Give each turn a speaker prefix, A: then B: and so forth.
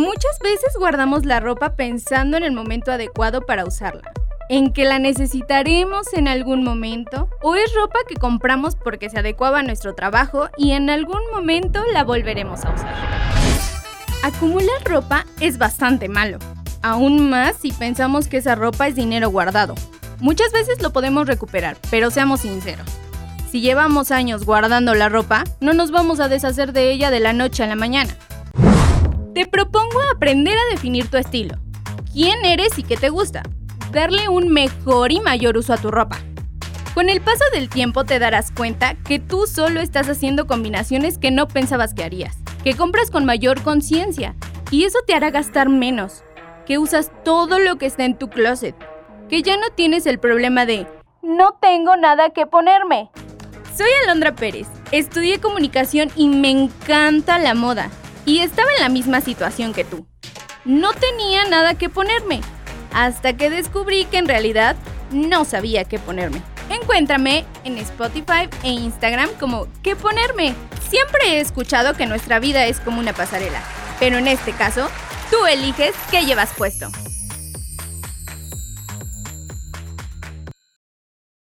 A: Muchas veces guardamos la ropa pensando en el momento adecuado para usarla, en que la necesitaremos en algún momento, o es ropa que compramos porque se adecuaba a nuestro trabajo y en algún momento la volveremos a usar. Acumular ropa es bastante malo, aún más si pensamos que esa ropa es dinero guardado. Muchas veces lo podemos recuperar, pero seamos sinceros. Si llevamos años guardando la ropa, no nos vamos a deshacer de ella de la noche a la mañana. Te propongo aprender a definir tu estilo. ¿Quién eres y qué te gusta? Darle un mejor y mayor uso a tu ropa. Con el paso del tiempo te darás cuenta que tú solo estás haciendo combinaciones que no pensabas que harías, que compras con mayor conciencia y eso te hará gastar menos, que usas todo lo que está en tu closet, que ya no tienes el problema de no tengo nada que ponerme. Soy Alondra Pérez, estudié comunicación y me encanta la moda y estaba en la misma situación que tú. No tenía nada que ponerme, hasta que descubrí que en realidad no sabía qué ponerme. Encuéntrame en Spotify e Instagram como ¿Qué ponerme? Siempre he escuchado que nuestra vida es como una pasarela, pero en este caso, tú eliges qué llevas puesto.